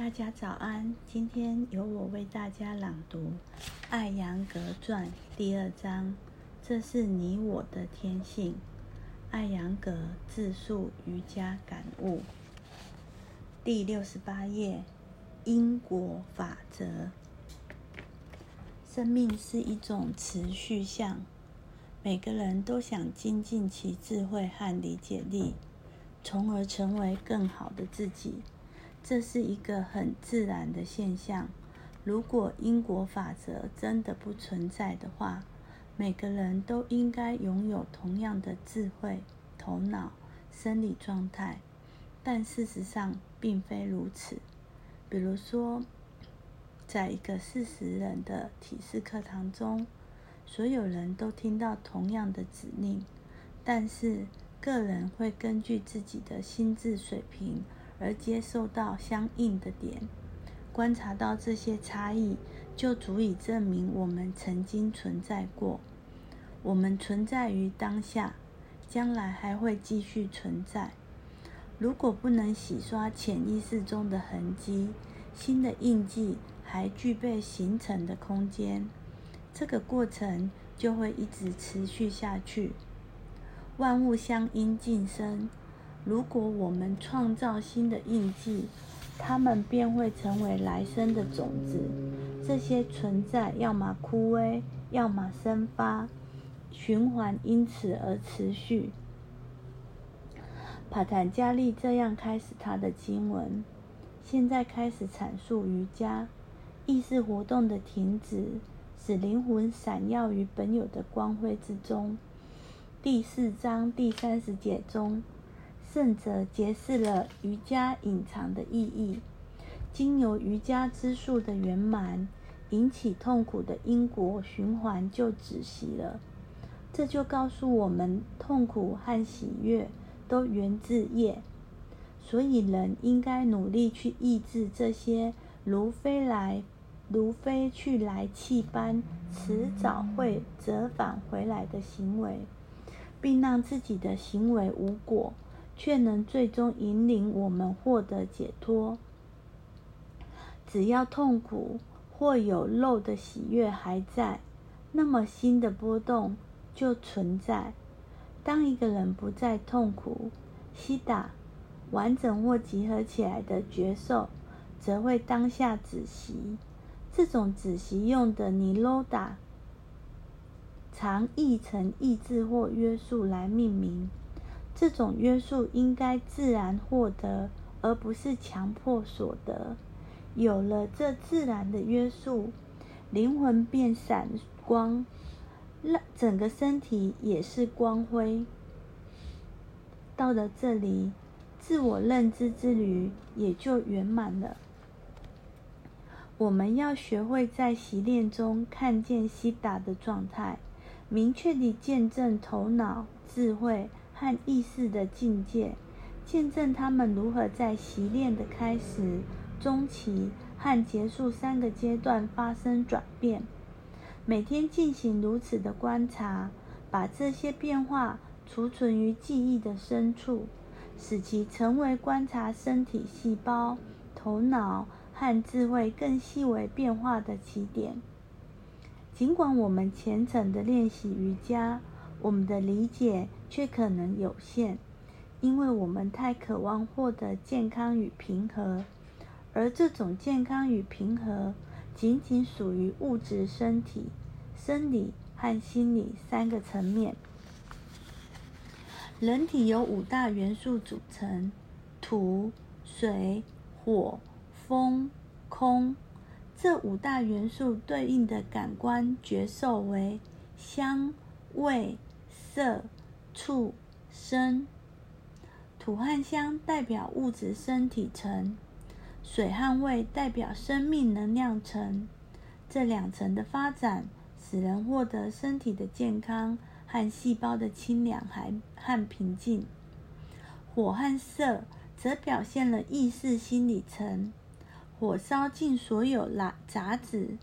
大家早安，今天由我为大家朗读《艾扬格传》第二章。这是你我的天性。艾扬格自述瑜伽感悟，第六十八页。因果法则。生命是一种持续相，每个人都想精进其智慧和理解力，从而成为更好的自己。这是一个很自然的现象。如果因果法则真的不存在的话，每个人都应该拥有同样的智慧、头脑、生理状态。但事实上并非如此。比如说，在一个四十人的体式课堂中，所有人都听到同样的指令，但是个人会根据自己的心智水平。而接受到相应的点，观察到这些差异，就足以证明我们曾经存在过。我们存在于当下，将来还会继续存在。如果不能洗刷潜意识中的痕迹，新的印记还具备形成的空间。这个过程就会一直持续下去。万物相因晋升。如果我们创造新的印记，它们便会成为来生的种子。这些存在要么枯萎，要么生发，循环因此而持续。帕坦加利这样开始他的经文。现在开始阐述瑜伽，意识活动的停止，使灵魂闪耀于本有的光辉之中。第四章第三十节中。圣者揭示了瑜伽隐藏的意义，经由瑜伽之术的圆满，引起痛苦的因果循环就止息了。这就告诉我们，痛苦和喜悦都源自业，所以人应该努力去抑制这些如飞来、如飞去来气般迟早会折返回来的行为，并让自己的行为无果。却能最终引领我们获得解脱。只要痛苦或有漏的喜悦还在，那么新的波动就存在。当一个人不再痛苦，西达完整或集合起来的觉受，则会当下止息。这种止息用的尼罗达，常译成意志或约束来命名。这种约束应该自然获得，而不是强迫所得。有了这自然的约束，灵魂便闪光，让整个身体也是光辉。到了这里，自我认知之旅也就圆满了。我们要学会在习练中看见西达的状态，明确地见证头脑智慧。和意识的境界，见证他们如何在习练的开始、中期和结束三个阶段发生转变。每天进行如此的观察，把这些变化储存于记忆的深处，使其成为观察身体细胞、头脑和智慧更细微变化的起点。尽管我们虔诚的练习瑜伽。我们的理解却可能有限，因为我们太渴望获得健康与平和，而这种健康与平和仅仅属于物质身体、生理和心理三个层面。人体由五大元素组成：土、水、火、风、空。这五大元素对应的感官觉受为香、味。色、畜生，土和香代表物质身体层，水和味代表生命能量层。这两层的发展，使人获得身体的健康和细胞的清凉还和平静。火和色则表现了意识心理层，火烧尽所有杂杂质，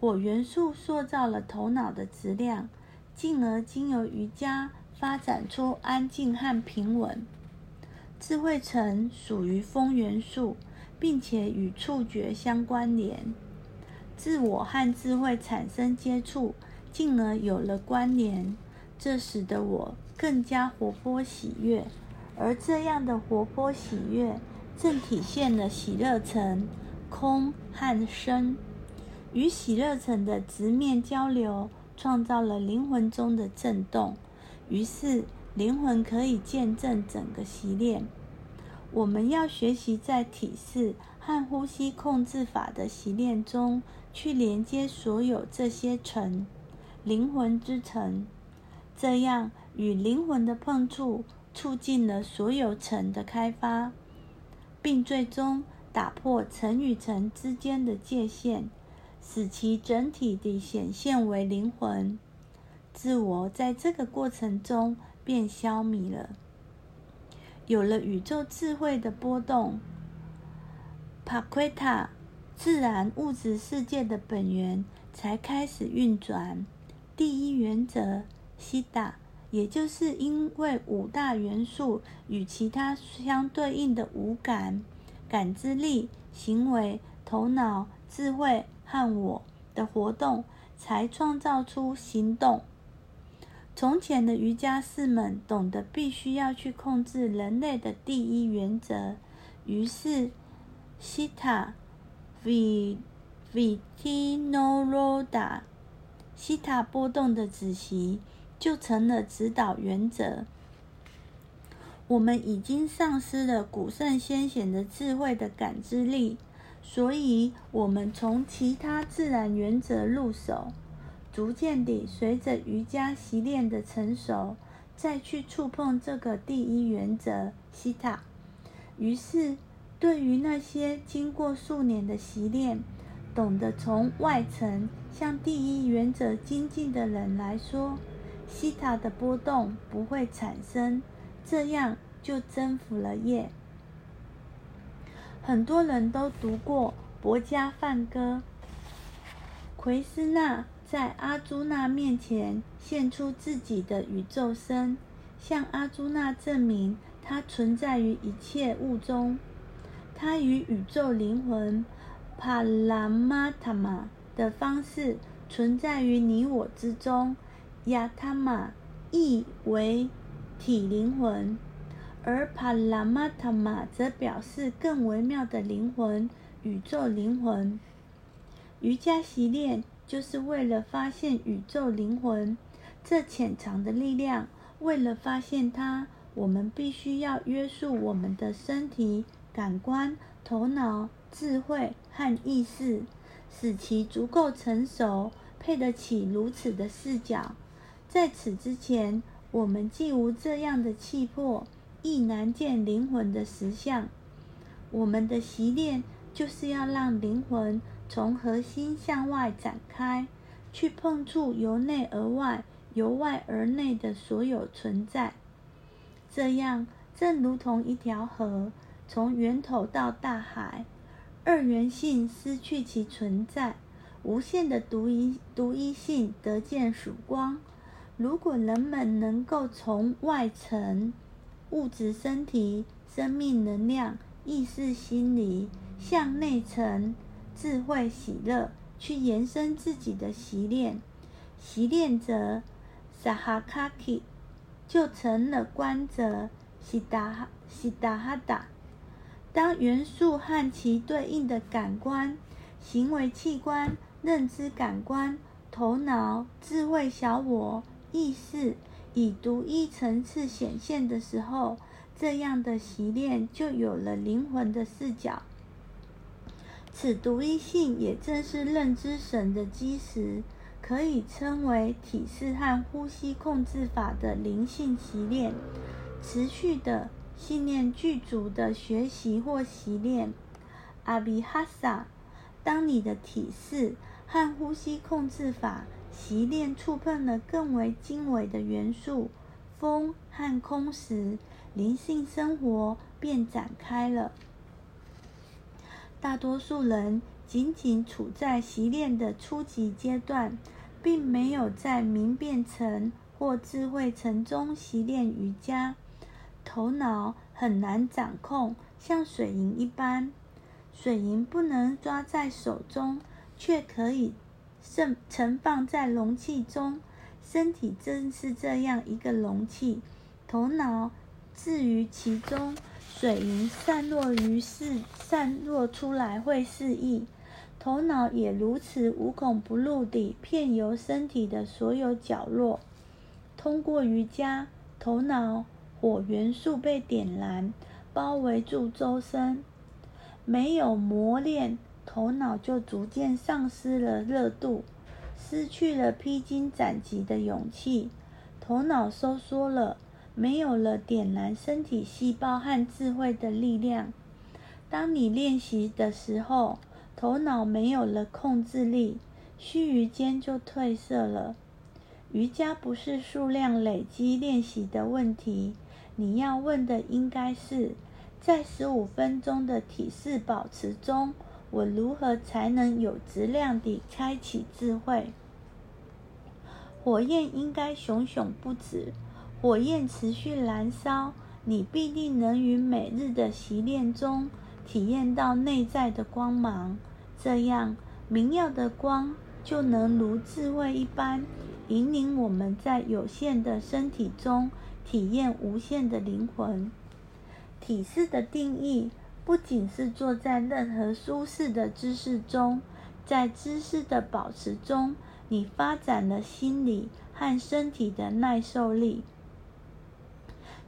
火元素塑造了头脑的质量。进而经由瑜伽发展出安静和平稳。智慧层属于风元素，并且与触觉相关联。自我和智慧产生接触，进而有了关联，这使得我更加活泼喜悦。而这样的活泼喜悦，正体现了喜乐层空和生与喜乐层的直面交流，创造了灵魂中的震动。于是，灵魂可以见证整个习练。我们要学习在体式和呼吸控制法的习练中，去连接所有这些层，灵魂之层，这样与灵魂的碰触。促进了所有层的开发，并最终打破层与层之间的界限，使其整体地显现为灵魂。自我在这个过程中便消弭了。有了宇宙智慧的波动，帕奎塔自然物质世界的本源才开始运转。第一原则，西达。也就是因为五大元素与其他相对应的五感、感知力、行为、头脑、智慧和我的活动，才创造出行动。从前的瑜伽士们懂得必须要去控制人类的第一原则，于是西塔 v Vitinoda 西塔波动的子息。就成了指导原则。我们已经丧失了古圣先贤的智慧的感知力，所以我们从其他自然原则入手，逐渐地随着瑜伽习练的成熟，再去触碰这个第一原则西塔。于是，对于那些经过数年的习练，懂得从外层向第一原则精进的人来说，西塔的波动不会产生，这样就征服了业。很多人都读过《博加梵歌》，奎斯纳在阿朱那面前献出自己的宇宙身，向阿朱那证明他存在于一切物中。他与宇宙灵魂帕拉玛塔玛的方式存在于你我之中。亚他玛意为体灵魂，而帕拉玛塔玛则表示更微妙的灵魂——宇宙灵魂。瑜伽习练就是为了发现宇宙灵魂这潜藏的力量。为了发现它，我们必须要约束我们的身体、感官、头脑、智慧和意识，使其足够成熟，配得起如此的视角。在此之前，我们既无这样的气魄，亦难见灵魂的实相。我们的习练就是要让灵魂从核心向外展开，去碰触由内而外、由外而内的所有存在。这样，正如同一条河从源头到大海，二元性失去其存在，无限的独一独一性得见曙光。如果人们能够从外层物质、身体、生命能量、意识、心理向内层智慧、喜乐去延伸自己的习练，习练者萨哈卡基就成了观者西达哈西达哈达。当元素和其对应的感官、行为器官、认知感官、头脑、智慧小我。意识以独一层次显现的时候，这样的习练就有了灵魂的视角。此独一性也正是认知神的基石，可以称为体式和呼吸控制法的灵性习练。持续的信念具足的学习或习练，阿比哈萨。当你的体式和呼吸控制法。习练触碰了更为精微的元素风和空时，灵性生活便展开了。大多数人仅仅处在习练的初级阶段，并没有在明辨层或智慧层中习练瑜伽。头脑很难掌控，像水银一般。水银不能抓在手中，却可以盛盛放在容器中。身体正是这样一个容器，头脑置于其中，水银散落于世，散落出来会示意。头脑也如此无孔不入地遍游身体的所有角落。通过瑜伽，头脑火元素被点燃，包围住周身。没有磨练，头脑就逐渐丧失了热度。失去了披荆斩棘的勇气，头脑收缩了，没有了点燃身体细胞和智慧的力量。当你练习的时候，头脑没有了控制力，须臾间就褪色了。瑜伽不是数量累积练习的问题，你要问的应该是，在十五分钟的体式保持中。我如何才能有质量地开启智慧？火焰应该熊熊不止，火焰持续燃烧，你必定能于每日的习练中体验到内在的光芒。这样明耀的光就能如智慧一般，引领我们在有限的身体中体验无限的灵魂。体式的定义。不仅是坐在任何舒适的姿势中，在姿势的保持中，你发展了心理和身体的耐受力。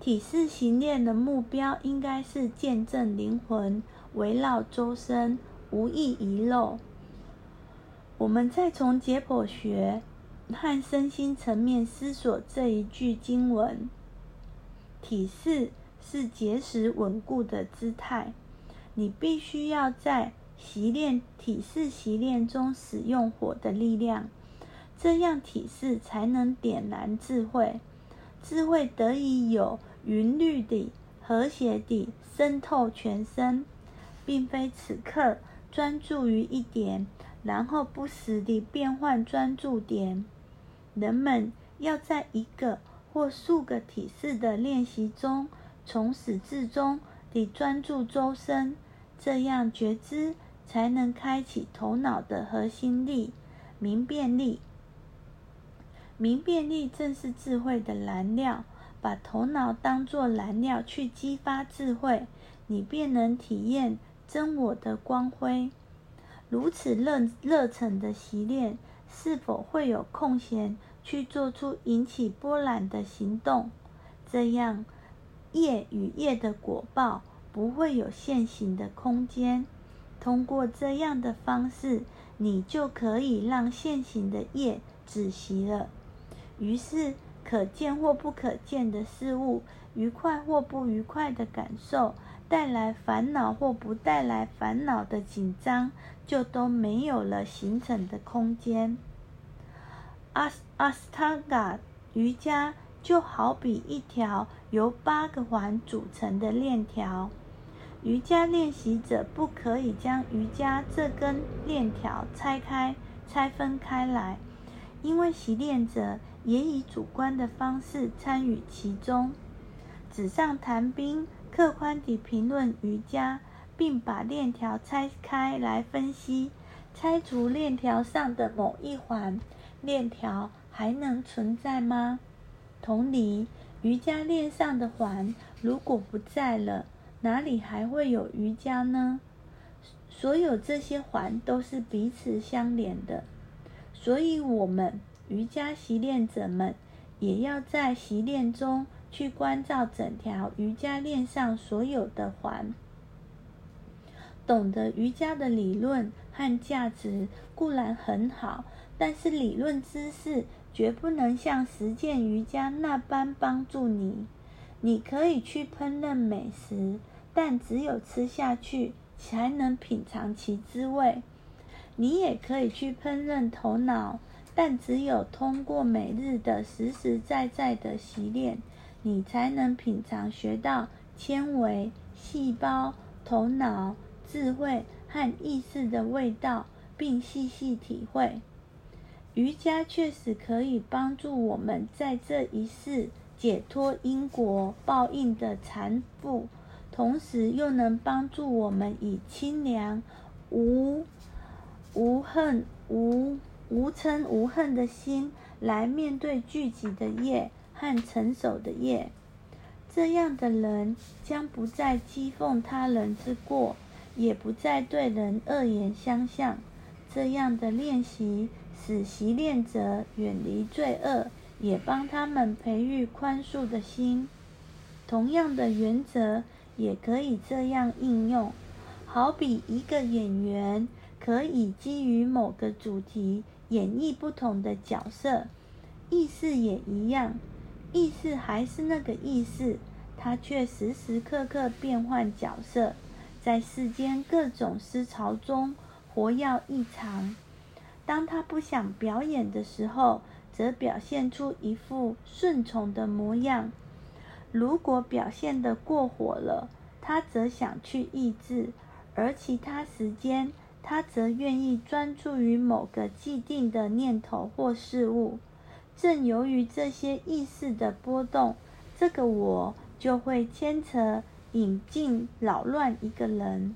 体式行练的目标应该是见证灵魂围绕周身，无意遗漏。我们再从解剖学和身心层面思索这一句经文：体式是结实稳固的姿态。你必须要在习练体式习练中使用火的力量，这样体式才能点燃智慧，智慧得以有匀律地、和谐地渗透全身，并非此刻专注于一点，然后不时地变换专注点。人们要在一个或数个体式的练习中，从始至终地专注周身。这样觉知才能开启头脑的核心力——明辨力。明辨力正是智慧的燃料，把头脑当作燃料去激发智慧，你便能体验真我的光辉。如此热热忱的习练，是否会有空闲去做出引起波澜的行动？这样，业与业的果报。不会有现行的空间。通过这样的方式，你就可以让现行的业止息了。于是，可见或不可见的事物，愉快或不愉快的感受，带来烦恼或不带来烦恼的紧张，就都没有了形成的空间。阿阿斯汤嘎瑜伽就好比一条由八个环组成的链条。瑜伽练习者不可以将瑜伽这根链条拆开、拆分开来，因为习练者也以主观的方式参与其中。纸上谈兵，客观地评论瑜伽，并把链条拆开来分析，拆除链条上的某一环，链条还能存在吗？同理，瑜伽链上的环如果不在了，哪里还会有瑜伽呢？所有这些环都是彼此相连的，所以我们瑜伽习练者们也要在习练中去关照整条瑜伽链上所有的环。懂得瑜伽的理论和价值固然很好，但是理论知识绝不能像实践瑜伽那般帮助你。你可以去烹饪美食，但只有吃下去才能品尝其滋味。你也可以去烹饪头脑，但只有通过每日的实实在在的习练，你才能品尝学到纤维、细胞、头脑、智慧和意识的味道，并细细体会。瑜伽确实可以帮助我们在这一世。解脱因果报应的缠缚，同时又能帮助我们以清凉、无无恨、无无嗔无恨的心来面对聚集的业和成熟的业。这样的人将不再讥讽他人之过，也不再对人恶言相向。这样的练习使习练者远离罪恶，也帮他们培育宽恕的心。同样的原则。也可以这样应用，好比一个演员可以基于某个主题演绎不同的角色，意思也一样，意思还是那个意思，他却时时刻刻变换角色，在世间各种思潮中活跃异常。当他不想表演的时候，则表现出一副顺从的模样。如果表现得过火了，他则想去抑制；而其他时间，他则愿意专注于某个既定的念头或事物。正由于这些意识的波动，这个我就会牵扯、引进、扰乱一个人，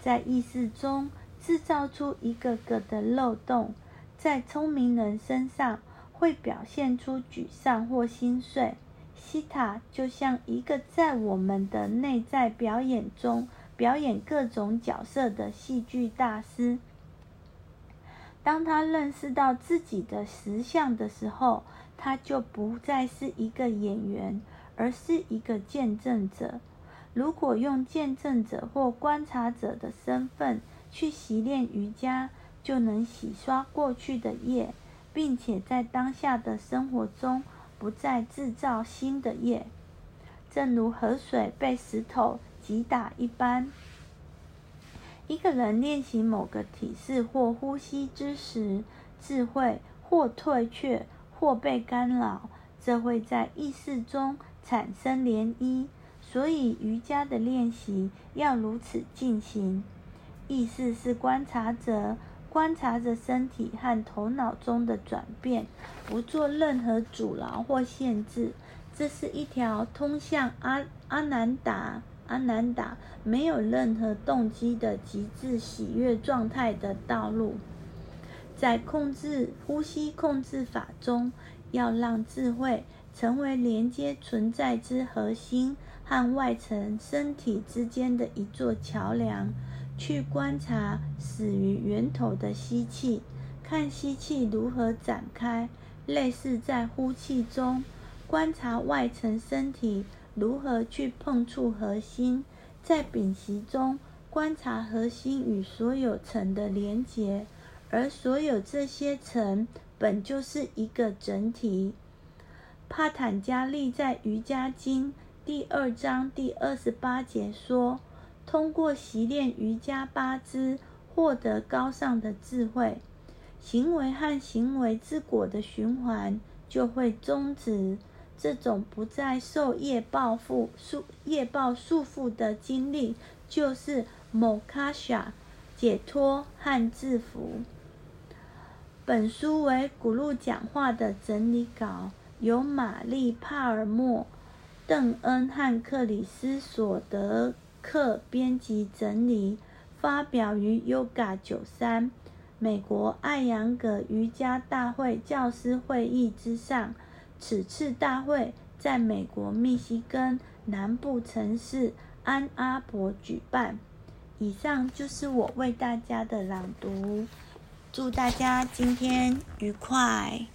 在意识中制造出一个个的漏洞。在聪明人身上，会表现出沮丧或心碎。西塔就像一个在我们的内在表演中表演各种角色的戏剧大师。当他认识到自己的实相的时候，他就不再是一个演员，而是一个见证者。如果用见证者或观察者的身份去习练瑜伽，就能洗刷过去的业，并且在当下的生活中。不再制造新的业，正如河水被石头击打一般。一个人练习某个体式或呼吸之时，智慧或退却，或被干扰，这会在意识中产生涟漪。所以，瑜伽的练习要如此进行。意识是观察者。观察着身体和头脑中的转变，不做任何阻挠或限制。这是一条通向阿阿南达阿难达没有任何动机的极致喜悦状态的道路。在控制呼吸控制法中，要让智慧成为连接存在之核心和外层身体之间的一座桥梁。去观察始于源头的吸气，看吸气如何展开，类似在呼气中观察外层身体如何去碰触核心，在屏息中观察核心与所有层的连结，而所有这些层本就是一个整体。帕坦加利在《瑜伽经》第二章第二十八节说。通过习练瑜伽八支，获得高尚的智慧，行为和行为之果的循环就会终止。这种不再受业报缚束业报束缚的经历，就是摩卡夏解脱和制服。本书为古路讲话的整理稿，由玛丽·帕尔默、邓恩和克里斯索德。克编辑整理，发表于 Yoga 九三，美国艾扬格瑜伽大会教师会议之上。此次大会在美国密西根南部城市安阿伯举办。以上就是我为大家的朗读，祝大家今天愉快。